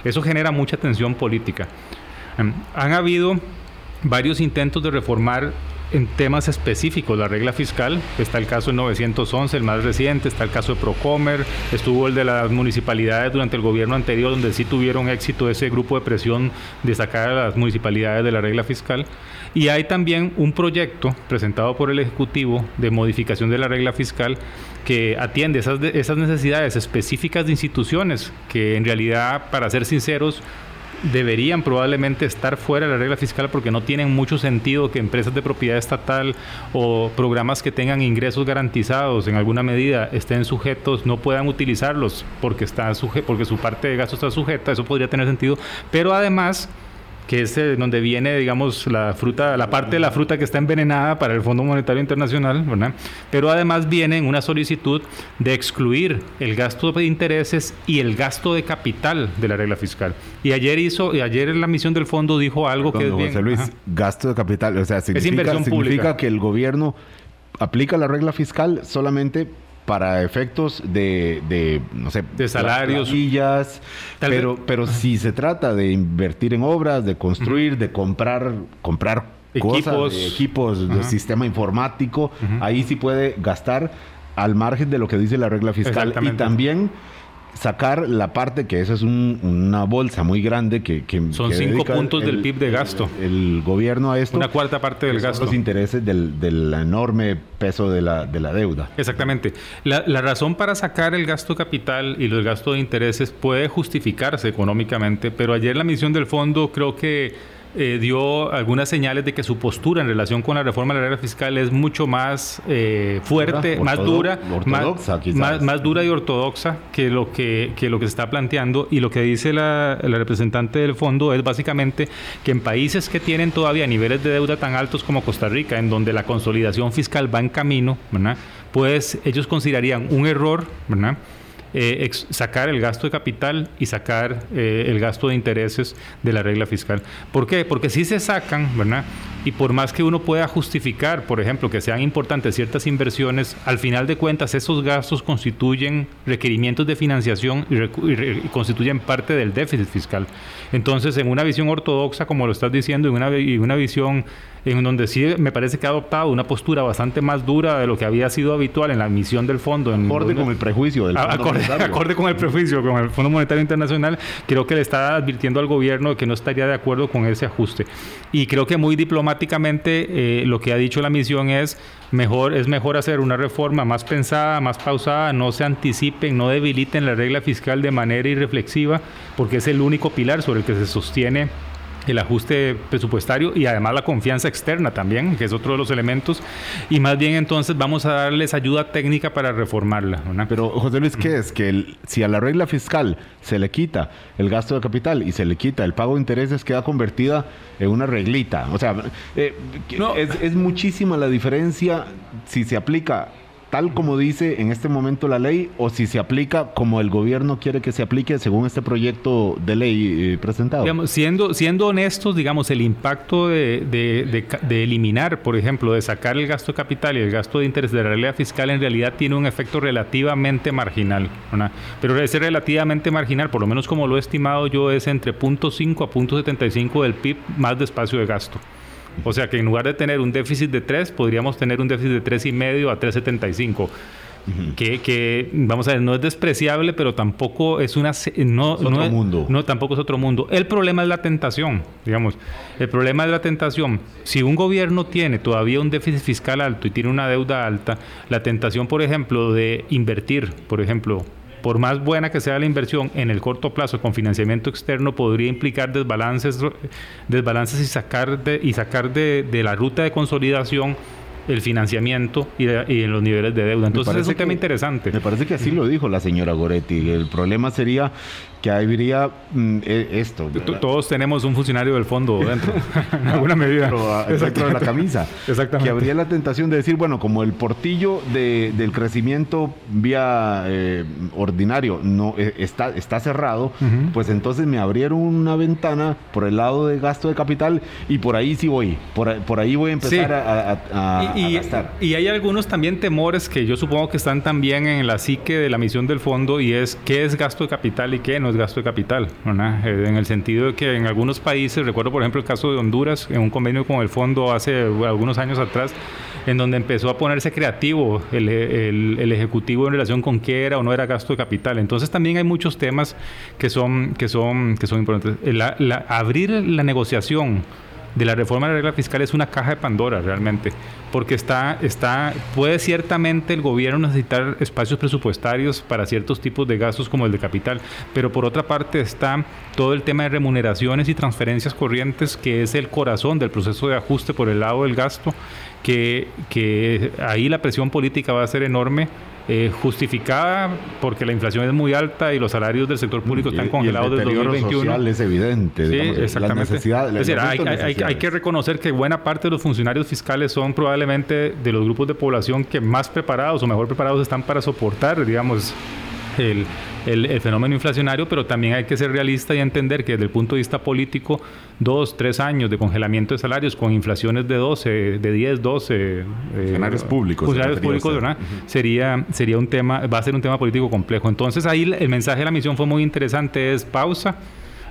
Eso genera mucha tensión política. Em, han habido varios intentos de reformar en temas específicos la regla fiscal. Está el caso del 911, el más reciente, está el caso de Procomer, estuvo el de las municipalidades durante el gobierno anterior, donde sí tuvieron éxito ese grupo de presión de sacar a las municipalidades de la regla fiscal. Y hay también un proyecto presentado por el Ejecutivo de modificación de la regla fiscal que atiende esas, esas necesidades específicas de instituciones que en realidad, para ser sinceros, deberían probablemente estar fuera de la regla fiscal porque no tienen mucho sentido que empresas de propiedad estatal o programas que tengan ingresos garantizados en alguna medida estén sujetos, no puedan utilizarlos porque, está porque su parte de gasto está sujeta, eso podría tener sentido, pero además que es eh, donde viene, digamos, la fruta, la parte de la fruta que está envenenada para el Fondo Monetario Internacional, ¿verdad? Pero además viene una solicitud de excluir el gasto de intereses y el gasto de capital de la regla fiscal. Y ayer hizo, y ayer en la misión del fondo dijo algo que es bien, Luis, gasto de capital, o sea, significa, significa que el gobierno aplica la regla fiscal solamente para efectos de, de no sé, de salarios, pero, pero si se trata de invertir en obras, de construir, de comprar, comprar equipos, cosas, de equipos. de sistema informático, ahí sí puede gastar al margen de lo que dice la regla fiscal. Y también sacar la parte que esa es una bolsa muy grande que, son cinco puntos del PIB de gasto. el, gobierno a esto una cuarta parte del gasto. los intereses del, enorme peso de la, de la deuda. Exactamente. La, la, razón para sacar el gasto capital y los gastos de intereses puede justificarse económicamente pero ayer la misión del fondo creo que eh, dio algunas señales de que su postura en relación con la reforma de la regla fiscal es mucho más eh, fuerte, más dura, más, más, dura y ortodoxa que lo que, que, lo que se está planteando. Y lo que dice la, la, representante del fondo es básicamente que en países que tienen todavía niveles de deuda tan altos como Costa Rica, en donde la consolidación fiscal va en camino, pues ellos considerarían un error, ¿verdad? Eh, sacar el gasto de capital y sacar eh, el gasto de intereses de la regla fiscal. ¿Por qué? Porque si se sacan, ¿verdad? Y por más que uno pueda justificar, por ejemplo, que sean importantes ciertas inversiones, al final de cuentas esos gastos constituyen requerimientos de financiación y, constituyen parte del déficit fiscal. Entonces, en una visión ortodoxa, como lo estás diciendo, en una, y una visión en donde sí me parece que ha adoptado una postura bastante más dura de lo que había sido habitual en la misión del fondo. En acorde con el prejuicio del Fondo acorde, acorde, con el prejuicio, con el Fondo Monetario Internacional, creo que le está advirtiendo al gobierno que no estaría de acuerdo con ese ajuste. Y creo que muy diplomáticamente eh, lo que ha dicho la misión es mejor, es mejor hacer una reforma más pensada, más pausada, no se anticipen, no debiliten la regla fiscal de manera irreflexiva, porque es el único pilar sobre el que se sostiene el ajuste presupuestario y además la confianza externa también, que es otro de los elementos. Y más bien entonces vamos a darles ayuda técnica para reformarla. Pero José Luis, ¿qué es? Que si a la regla fiscal se le quita el gasto de capital y se le quita el pago de intereses, queda convertida en una reglita. O sea, eh, es, es muchísima la diferencia si se aplica tal como dice en este momento la ley o si se aplica como el gobierno quiere que se aplique según este proyecto de ley eh, presentado. siendo, siendo honestos, digamos, el impacto de, de, eliminar, por ejemplo, de sacar el gasto de capital y el gasto de interés de la realidad fiscal en realidad tiene un efecto relativamente marginal. Pero ese relativamente marginal, por lo menos como lo he estimado yo, es entre 0.5 a 0.75 del PIB más de espacio de gasto. O sea que en lugar de tener un déficit de 3, podríamos tener un déficit de 3,5 a 3,75. que, que, vamos a ver, no es despreciable, pero tampoco es una... No, es otro mundo. No, tampoco es otro mundo. El problema es la tentación, digamos. El problema es la tentación. Si un gobierno tiene todavía un déficit fiscal alto y tiene una deuda alta, la tentación, por ejemplo, de invertir, por ejemplo, por más buena que sea la inversión en el corto plazo con financiamiento externo, podría implicar desbalances, desbalances y sacar de, y sacar de, la ruta de consolidación el financiamiento y, en los niveles de deuda. Entonces es un tema interesante. Me parece que así lo dijo la señora Goretti. El problema sería que habría mm, e- esto. Todos tenemos un funcionario del fondo dentro, en alguna medida. Pero, ah, dentro de la camisa. Exactamente. Que habría la tentación de decir, bueno, como el portillo de- del crecimiento vía eh, ordinario no eh, está, está cerrado, pues entonces me abrieron una ventana por el lado de gasto de capital y por ahí sí voy. Por, ahí- por ahí voy a empezar Sí. a, a- a- y, a gastar. y hay algunos también temores que yo supongo que están también en la psique de la misión del fondo y es qué es gasto de capital y qué no es gasto de capital. Eh, en el sentido de que en algunos países, recuerdo por ejemplo el caso de Honduras, en un convenio con el fondo hace algunos años atrás, en donde empezó a ponerse creativo el, el- el ejecutivo en relación con qué era o no era gasto de capital. Entonces también hay muchos temas que son, que son, que son importantes. Abrir la negociación de la reforma de la regla fiscal es una caja de Pandora realmente, porque está, está, puede ciertamente el gobierno necesitar espacios presupuestarios para ciertos tipos de gastos como el de capital, pero por otra parte está todo el tema de remuneraciones y transferencias corrientes, que es el corazón del proceso de ajuste por el lado del gasto, que, que ahí la presión política va a ser enorme. Eh, justificada porque la inflación es muy alta y los salarios del sector público están y el congelados desde deterioro 2021. social es evidente. Sí, digamos, exactamente. La necesidad, es decir, hay, hay- que reconocer que buena parte de los funcionarios fiscales son probablemente de los grupos de población que más preparados o mejor preparados están para soportar, digamos, el, el- el fenómeno inflacionario, pero también hay que ser realista y entender que desde el punto de vista político, dos, tres años de congelamiento de salarios con inflaciones de 12, de 10, 12... eh, Funcionarios públicos, Funcionarios. ¿verdad? sería, sería un tema, va a ser un tema político complejo. Entonces ahí el mensaje de la misión fue muy interesante, es pausa,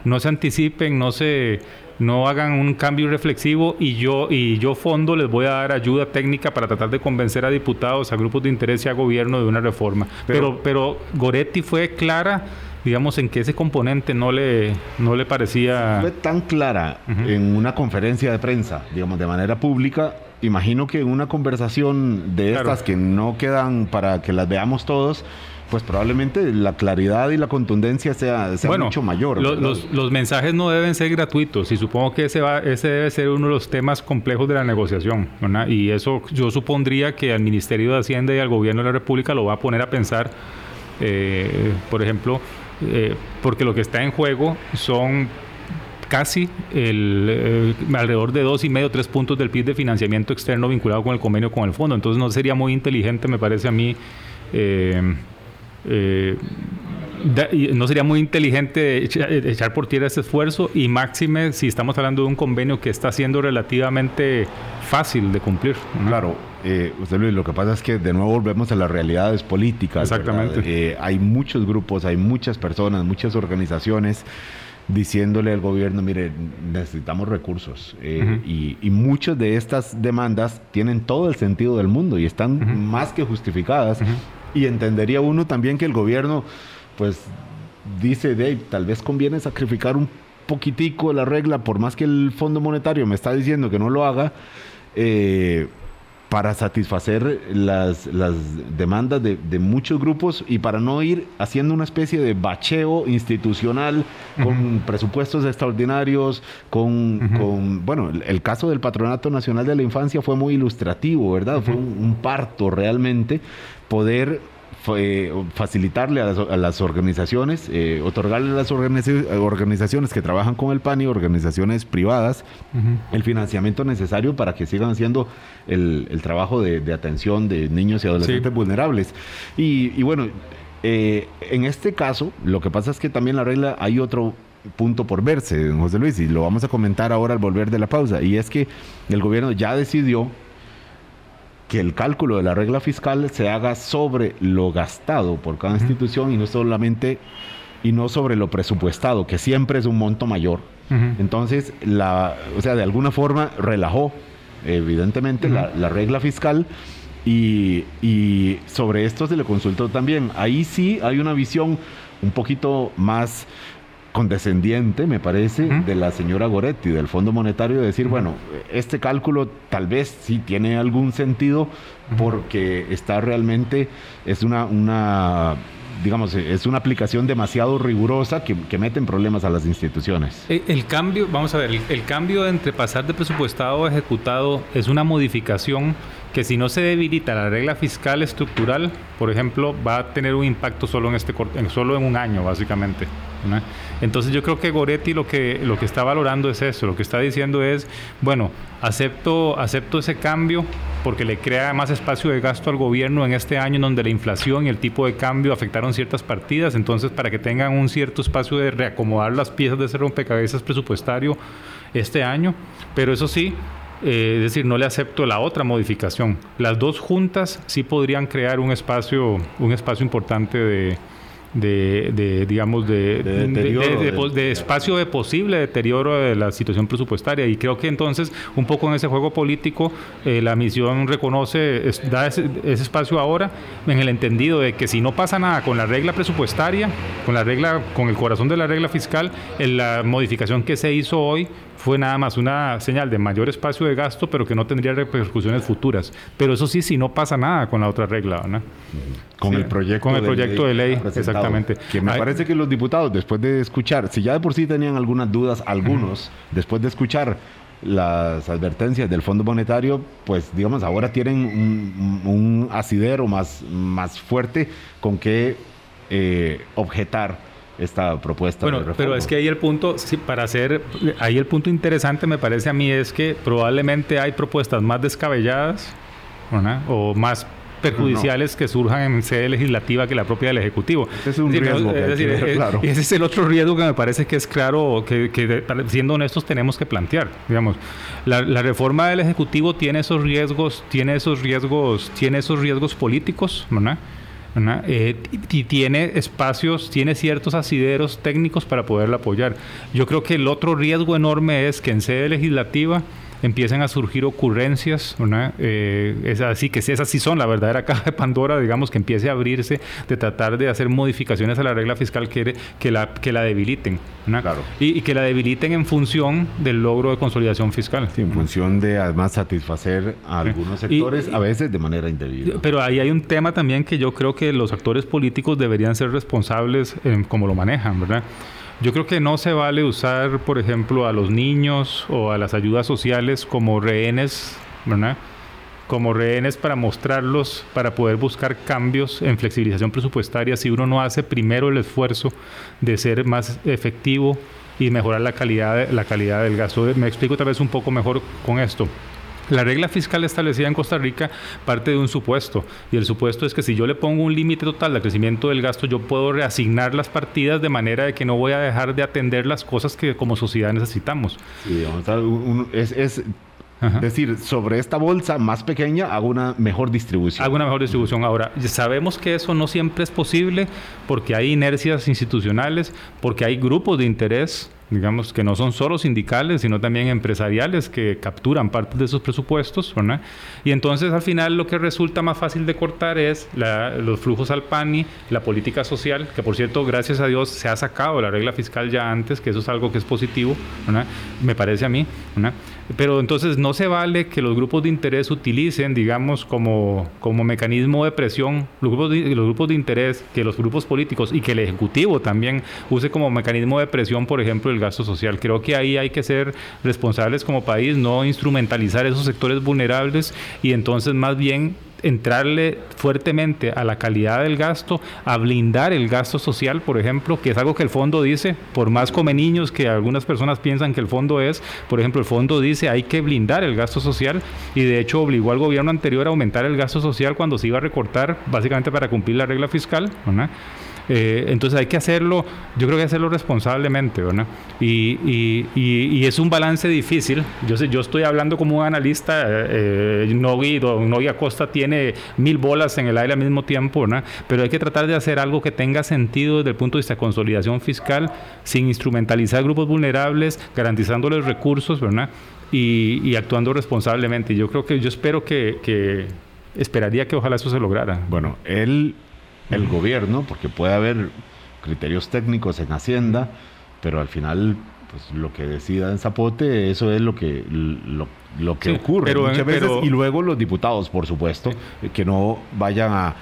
no se anticipen, no se no hagan un cambio reflexivo y yo y yo fondo les voy a dar ayuda técnica para tratar de convencer a diputados, a grupos de interés y a gobierno de una reforma. Pero pero, Goretti fue clara, digamos en que ese componente no le no le parecía fue tan clara en una conferencia de prensa, digamos, de manera pública, imagino que en una conversación de Claro. estas que no quedan para que las veamos todos, pues probablemente la claridad y la contundencia sea, sea mucho mayor. los, los mensajes no deben ser gratuitos y supongo que ese, va, ese debe ser uno de los temas complejos de la negociación. ¿verdad? Y eso yo supondría que al Ministerio de Hacienda y al Gobierno de la República lo va a poner a pensar, eh, por ejemplo, eh, porque lo que está en juego son casi el, eh, alrededor de dos y medio, tres puntos del PIB de financiamiento externo vinculado con el convenio con el fondo. Entonces no sería muy inteligente, me parece a mí, eh, eh, da- no sería muy inteligente echa- echar por tierra ese esfuerzo y máxime si estamos hablando de un convenio que está siendo relativamente fácil de cumplir. ¿no? Claro, eh, José Luis, lo que pasa es que de nuevo volvemos a las realidades políticas. Exactamente. Eh, hay muchos grupos, hay muchas personas, muchas organizaciones diciéndole al gobierno, mire, necesitamos recursos. Eh, y, y muchas de estas demandas tienen todo el sentido del mundo y están más que justificadas. Y entendería uno también que el gobierno, pues, dice, Dave, tal vez conviene sacrificar un poquitico la regla, por más que el Fondo Monetario me está diciendo que no lo haga, eh, para satisfacer las, las demandas de, de muchos grupos y para no ir haciendo una especie de bacheo institucional con presupuestos extraordinarios, con, con- bueno, el, caso del Patronato Nacional de la Infancia fue muy ilustrativo, ¿verdad? Fue un, un parto realmente poder fue facilitarle a las, a las organizaciones, eh, otorgarle a las organiza- organizaciones que trabajan con el PANI, organizaciones privadas, el financiamiento necesario para que sigan haciendo el, el trabajo de, de atención de niños y adolescentes Sí. vulnerables. Y, y bueno, eh, en este caso, lo que pasa es que también la regla hay otro punto por verse, don José Luis, y lo vamos a comentar ahora al volver de la pausa, y es que el gobierno ya decidió que el cálculo de la regla fiscal se haga sobre lo gastado por cada institución y no solamente y no sobre lo presupuestado, que siempre es un monto mayor. Entonces, la, o sea, de alguna forma relajó, evidentemente, la regla fiscal y, y sobre esto se le consultó también. Ahí sí hay una visión un poquito más condescendiente, me parece, de la señora Goretti, del Fondo Monetario, de decir, bueno, este cálculo tal vez sí tiene algún sentido porque está realmente, es una, una digamos, es una aplicación demasiado rigurosa que, que mete en problemas a las instituciones. Eh, El cambio, vamos a ver, el, el cambio entre pasar de presupuestado a ejecutado es una modificación que si no se debilita la regla fiscal estructural, por ejemplo, va a tener un impacto solo en este en, solo en un año, básicamente. Entonces yo creo que Goretti lo que, lo que está valorando es eso, lo que está diciendo es, bueno, acepto, acepto ese cambio porque le crea más espacio de gasto al gobierno en este año donde la inflación y el tipo de cambio afectaron ciertas partidas, entonces para que tengan un cierto espacio de reacomodar las piezas de ese rompecabezas presupuestario este año, pero eso sí, eh, es decir, no le acepto la otra modificación. Las dos juntas sí podrían crear un espacio, un espacio importante de, de, digamos, de, de, espacio de posible deterioro de la situación presupuestaria. Y creo que entonces, un poco en ese juego político, eh, la misión reconoce, da ese, espacio ahora en el entendido de que si no pasa nada con la regla presupuestaria, con la regla, con el corazón de la regla fiscal, en la modificación que se hizo hoy fue nada más una señal de mayor espacio de gasto, pero que no tendría repercusiones futuras. Pero eso sí, si no pasa nada con la otra regla, ¿no? Con el proyecto, con el proyecto de ley, exactamente. Que me parece que los diputados, después de escuchar, si ya de por sí tenían algunas dudas, algunos, después de escuchar las advertencias del Fondo Monetario, pues digamos, ahora tienen un, asidero más, más fuerte con que eh, objetar esta propuesta. Bueno, pero es que ahí el punto, sí, para hacer, ahí el punto interesante me parece a mí es que probablemente hay propuestas más descabelladas o más perjudiciales que surjan en sede legislativa que la propia del Ejecutivo. Ese es un riesgo. Eh, ese es el otro riesgo que me parece que es claro, que, siendo honestos tenemos que plantear. Digamos, la, la, reforma del Ejecutivo tiene esos riesgos, tiene esos riesgos, tiene esos riesgos políticos, ¿verdad? Eh, y tiene espacios, tiene ciertos asideros técnicos para poderla apoyar. Yo creo que el otro riesgo enorme es que en sede legislativa empiezan a surgir ocurrencias, eh, es así que esas sí son la verdadera caja de Pandora, digamos, que empiece a abrirse de tratar de hacer modificaciones a la regla fiscal que, que, la, que la debiliten. Claro. Y, que la debiliten en función del logro de consolidación fiscal. en función de además satisfacer a algunos sectores, a veces de manera indebida. Pero ahí hay un tema también que yo creo que los actores políticos deberían ser responsables en cómo lo manejan, ¿verdad? Yo creo que no se vale usar, por ejemplo, a los niños o a las ayudas sociales como rehenes, ¿verdad? Como rehenes para mostrarlos, para poder buscar cambios en flexibilización presupuestaria si uno no hace primero el esfuerzo de ser más efectivo y mejorar la calidad, la calidad del gasto. Me explico tal vez un poco mejor con esto. La regla fiscal establecida en Costa Rica parte de un supuesto, y el supuesto es que si yo le pongo un límite total de crecimiento del gasto, yo puedo reasignar las partidas de manera de que no voy a dejar de atender las cosas que como sociedad necesitamos. Sí, es, es decir, sobre esta bolsa más pequeña hago una mejor distribución. Hago una mejor distribución. Ahora, sabemos que eso no siempre es posible porque hay inercias institucionales, porque hay grupos de interés digamos, que no son solo sindicales, sino también empresariales que capturan parte de esos presupuestos, ¿verdad? Y entonces al final lo que resulta más fácil de cortar es los flujos al PANI, la política social, que por cierto, gracias a Dios, se ha sacado la regla fiscal ya antes, que eso es algo que es positivo, ¿verdad? Me parece a mí, ¿verdad? Pero entonces no se vale que los grupos de interés utilicen, digamos, como, como mecanismo de presión, los grupos de, los grupos de interés, que los grupos políticos y que el Ejecutivo también use como mecanismo de presión, por ejemplo, el gasto social. Creo que ahí hay que ser responsables como país, no instrumentalizar esos sectores vulnerables y entonces más bien entrarle fuertemente a la calidad del gasto, a blindar el gasto social, por ejemplo, que es algo que el fondo dice, por más come niños que algunas personas piensan que el fondo es, por ejemplo, el fondo dice hay que blindar el gasto social y de hecho obligó al gobierno anterior a aumentar el gasto social cuando se iba a recortar, básicamente para cumplir la regla fiscal. Eh, entonces hay que hacerlo, yo creo que hacerlo responsablemente, ¿verdad? Y, y, es un balance difícil. Yo, sé, yo estoy hablando como un analista, eh, Nogui, Nogui Acosta tiene mil bolas en el aire al mismo tiempo, ¿verdad? Pero hay que tratar de hacer algo que tenga sentido desde el punto de vista de consolidación fiscal, sin instrumentalizar grupos vulnerables, garantizándoles recursos, ¿verdad? Y, actuando responsablemente. Yo creo que, yo espero que, que esperaría que ojalá eso se lograra. Bueno, él el gobierno, porque puede haber criterios técnicos en Hacienda, pero al final pues lo que decida en Zapote, eso es lo que lo, que ocurre muchas veces y luego los diputados, por supuesto, que no vayan a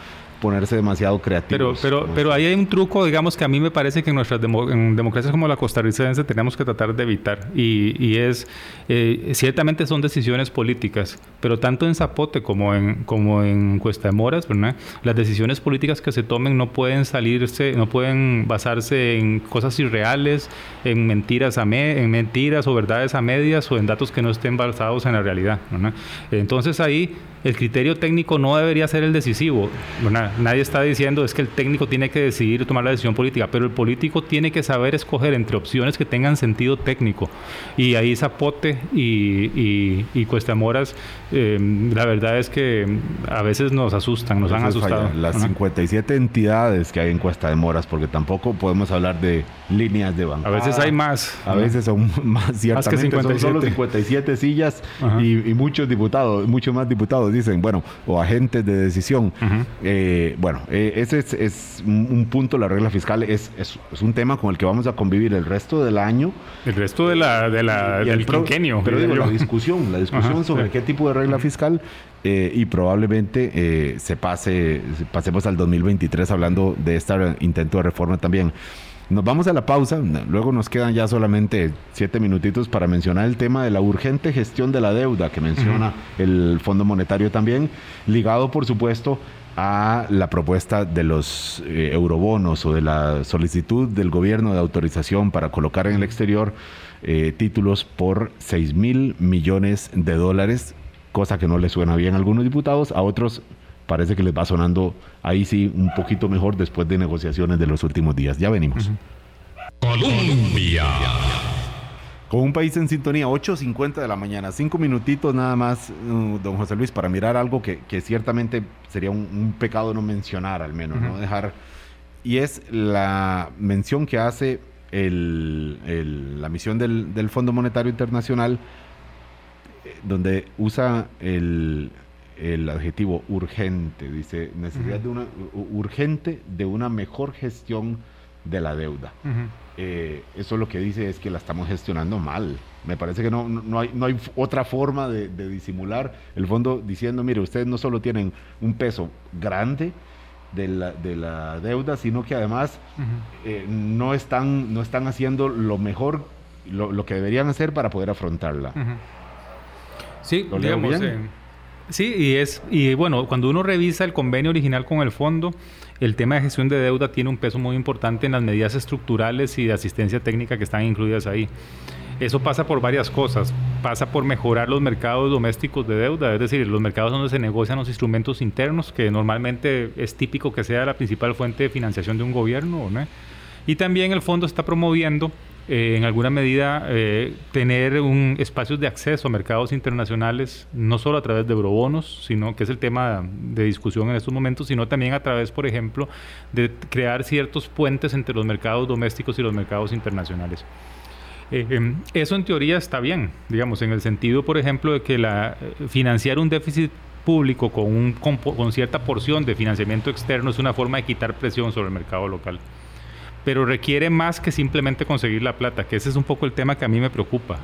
ponerse demasiado creativos. Pero, pero, pero ahí hay un truco, digamos, que a mí me parece que en nuestras democracias como la costarricense tenemos que tratar de evitar. Y, y es, eh, ciertamente son decisiones políticas, pero tanto en Zapote como en, como en Cuesta de Moras, ¿verdad? las decisiones políticas que se tomen no pueden salirse, no pueden basarse en cosas irreales, en mentiras, a en mentiras o verdades a medias o en datos que no estén basados en la realidad. Entonces ahí el criterio técnico no debería ser el decisivo. Nadie está diciendo es que el técnico tiene que decidir tomar la decisión política, pero el político tiene que saber escoger entre opciones que tengan sentido técnico. Y ahí Zapote y, y, y Cuesta Moras, eh, la verdad es que a veces nos asustan, nos han asustado. Las 57 entidades que hay en Cuesta de Moras, porque tampoco podemos hablar de líneas de banco. A veces hay más. A veces son más, ciertamente. Más que 57. Son solo 57 sillas y, y muchos diputados, muchos más diputados dicen, bueno, o agentes de decisión. Eh, bueno, eh, ese es, un punto, la regla fiscal es, es, un tema con el que vamos a convivir el resto del año. El resto de la, de la del quinquenio. Pero digo, la discusión, la discusión sobre qué tipo de regla fiscal eh, y probablemente se pase, pasemos al 2023 hablando de este intento de reforma también. Nos vamos a la pausa, luego nos quedan ya solamente siete minutitos para mencionar el tema de la urgente gestión de la deuda que menciona el Fondo Monetario también, ligado por supuesto a la propuesta de los eh, eurobonos o de la solicitud del gobierno de autorización para colocar en el exterior eh, títulos por 6 mil millones de dólares, cosa que no le suena bien a algunos diputados, a otros parece que les va sonando ahí sí un poquito mejor después de negociaciones de los últimos días. Ya venimos. Colombia. Con un país en sintonía, 8.50 de la mañana, cinco minutitos nada más, uh, don José Luis, para mirar algo que, ciertamente sería un, pecado no mencionar, al menos, no dejar. Y es la mención que hace la misión del, del Fondo Monetario Internacional, eh, donde usa el, el adjetivo urgente, dice necesidad de una urgente de una mejor gestión de la deuda. Eh, eso lo que dice es que la estamos gestionando mal. Me parece que no, no, hay, no hay otra forma de, disimular el fondo diciendo, mire, ustedes no solo tienen un peso grande de la, de la deuda, sino que además eh, no, están, no están haciendo lo mejor, lo, que deberían hacer para poder afrontarla. Sí, digamos, Sí, y es y bueno, cuando uno revisa el convenio original con el fondo, el tema de gestión de deuda tiene un peso muy importante en las medidas estructurales y de asistencia técnica que están incluidas ahí. Eso pasa por varias cosas. Pasa por mejorar los mercados domésticos de deuda, es decir, los mercados donde se negocian los instrumentos internos, que normalmente es típico que sea la principal fuente de financiación de un gobierno. ¿no? Y también el fondo está promoviendo eh, en alguna medida eh, tener un espacios de acceso a mercados internacionales, no solo a través de eurobonos, sino que es el tema de discusión en estos momentos, sino también a través, por ejemplo, de crear ciertos puentes entre los mercados domésticos y los mercados internacionales. Eh, em, eso en teoría está bien, digamos, en el sentido, por ejemplo, de que financiar un déficit público con cierta porción de financiamiento externo es una forma de quitar presión sobre el mercado local pero requiere más que simplemente conseguir la plata, que ese es un poco el tema que a mí me preocupa.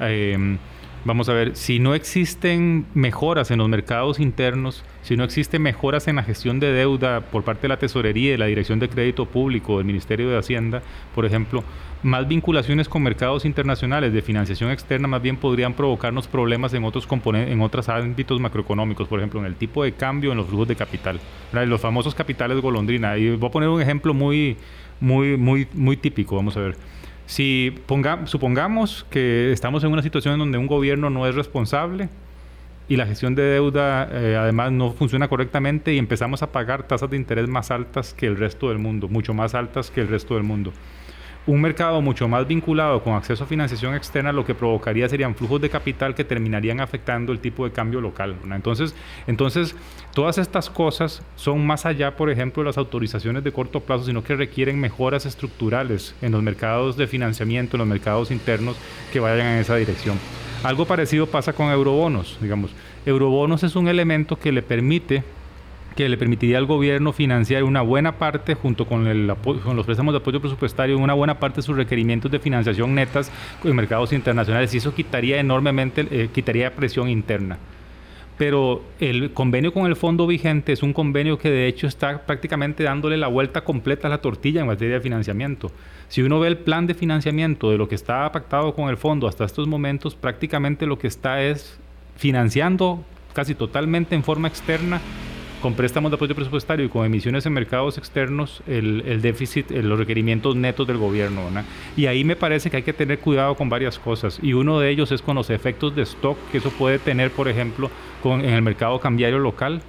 Eh, vamos a ver, si no existen mejoras en los mercados internos, si no existen mejoras en la gestión de deuda por parte de la Tesorería, de la Dirección de Crédito Público, del Ministerio de Hacienda, por ejemplo, más vinculaciones con mercados internacionales de financiación externa más bien podrían provocarnos problemas en otros componentes, en otros ámbitos macroeconómicos, por ejemplo, en el tipo de cambio, en los flujos de capital, los famosos capitales golondrina. Y voy a poner un ejemplo muy muy, muy, muy típico, vamos a ver. Si ponga, supongamos que estamos en una situación donde un gobierno no es responsable y la gestión de deuda eh, además no funciona correctamente y empezamos a pagar tasas de interés más altas que el resto del mundo, mucho más altas que el resto del mundo un mercado mucho más vinculado con acceso a financiación externa lo que provocaría serían flujos de capital que terminarían afectando el tipo de cambio local. Entonces, entonces, todas estas cosas son más allá, por ejemplo, de las autorizaciones de corto plazo, sino que requieren mejoras estructurales en los mercados de financiamiento, en los mercados internos que vayan en esa dirección. Algo parecido pasa con eurobonos, digamos. Eurobonos es un elemento que le permite que le permitiría al gobierno financiar una buena parte, junto con, el con los préstamos de apoyo presupuestario, una buena parte de sus requerimientos de financiación netas en mercados internacionales y eso quitaría enormemente, eh, quitaría presión interna. pero el convenio con el fondo vigente es un convenio que de hecho está prácticamente dándole la vuelta completa a la tortilla en materia de financiamiento. Si uno ve el plan de financiamiento de lo que está pactado con el fondo hasta estos momentos, prácticamente lo que está es financiando casi totalmente en forma externa con préstamos de apoyo presupuestario y con emisiones en mercados externos el, déficit, los requerimientos netos del gobierno. Y ahí me parece que hay que tener cuidado con varias cosas. Y uno de ellos es con los efectos de stock que eso puede tener, por ejemplo, con, en el mercado cambiario local.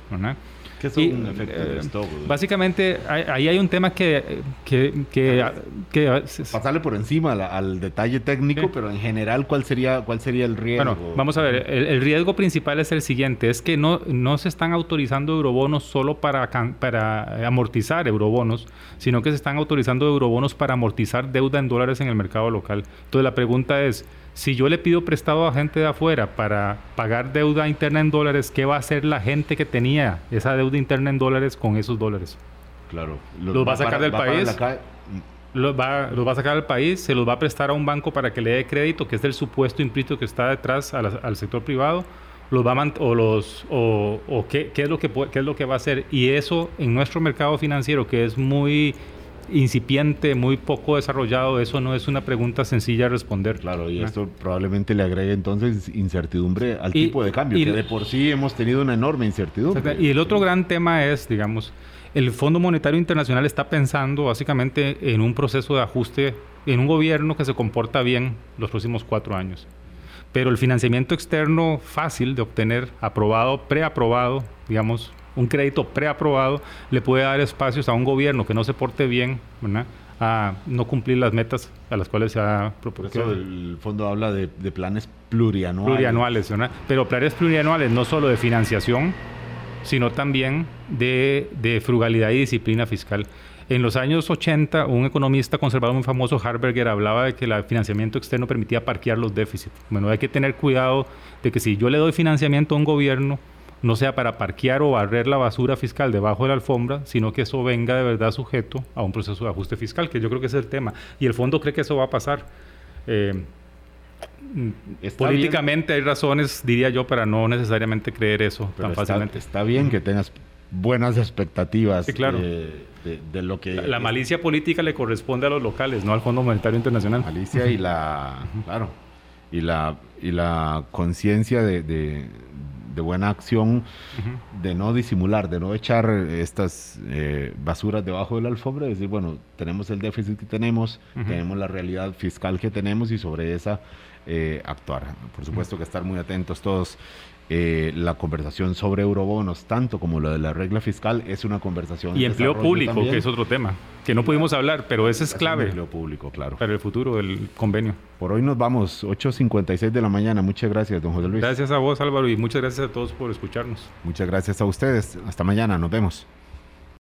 ¿Qué es un efecto de stock? Básicamente, ahí hay un tema que... que, que, Pasarle por encima al detalle técnico, pero en general, ¿cuál sería, cuál sería el riesgo? Bueno, vamos a ver, el, riesgo principal es el siguiente, es que no, no se están autorizando eurobonos solo para, para amortizar eurobonos, sino que se están autorizando eurobonos para amortizar deuda en dólares en el mercado local. Entonces la pregunta es, si yo le pido prestado a gente de afuera para pagar deuda interna en dólares, ¿qué va a hacer la gente que tenía esa deuda interna en dólares con esos dólares? Claro. Los, va a sacar del país. Los va, los va, a sacar del país, se los va a prestar a un banco para que le dé crédito, que es del supuesto implícito que está detrás al sector privado, los va o los o, o qué, qué, es lo que qué es lo que va a hacer y eso en nuestro mercado financiero que es muy incipiente, muy poco desarrollado, eso no es una pregunta sencilla de responder. Claro, y esto probablemente le agregue entonces incertidumbre al tipo de cambio, y, que de por sí hemos tenido una enorme incertidumbre. Y el otro gran tema es, digamos, el Fondo Monetario Internacional está pensando básicamente en un proceso de ajuste en un gobierno que se comporta bien los próximos cuatro años. Pero el financiamiento externo fácil de obtener, aprobado, preaprobado, digamos, un crédito preaprobado le puede dar espacios a un gobierno que no se porte bien, a no cumplir las metas a las cuales se ha propuesto. el fondo habla de, planes plurianuales. Plurianuales, pero planes plurianuales no solo de financiación, sino también de, de, frugalidad y disciplina fiscal. En los años 80, un economista conservador muy famoso, Harberger, hablaba de que el financiamiento externo permitía parquear los déficits. Bueno, hay que tener cuidado de que si yo le doy financiamiento a un gobierno, no sea para parquear o barrer la basura fiscal debajo de la alfombra, sino que eso venga de verdad sujeto a un proceso de ajuste fiscal, que yo creo que es el tema. Y el fondo cree que eso va a pasar. Eh, políticamente hay razones, diría yo, para no necesariamente creer eso tan fácilmente. Está bien que tengas buenas expectativas de, lo que... La, malicia política le corresponde a los locales, no al Fondo Monetario Internacional. Malicia y la... claro. Y la, y la conciencia de, de buena acción de no disimular, de no echar estas eh, basuras debajo de la alfombra, decir, bueno, tenemos el déficit que tenemos, tenemos la realidad fiscal que tenemos y sobre esa eh, actuar. Por supuesto que estar muy atentos todos eh, la conversación sobre eurobonos, tanto como lo de la regla fiscal, es una conversación. Y empleo público, que es otro tema, que no pudimos hablar, pero ese es clave. Empleo público, claro. Para el futuro del convenio. Por hoy nos vamos, 8.56 de la mañana. Muchas gracias, don José Luis. Gracias a vos, Álvaro, y muchas gracias a todos por escucharnos. Muchas gracias a ustedes. Hasta mañana, nos vemos.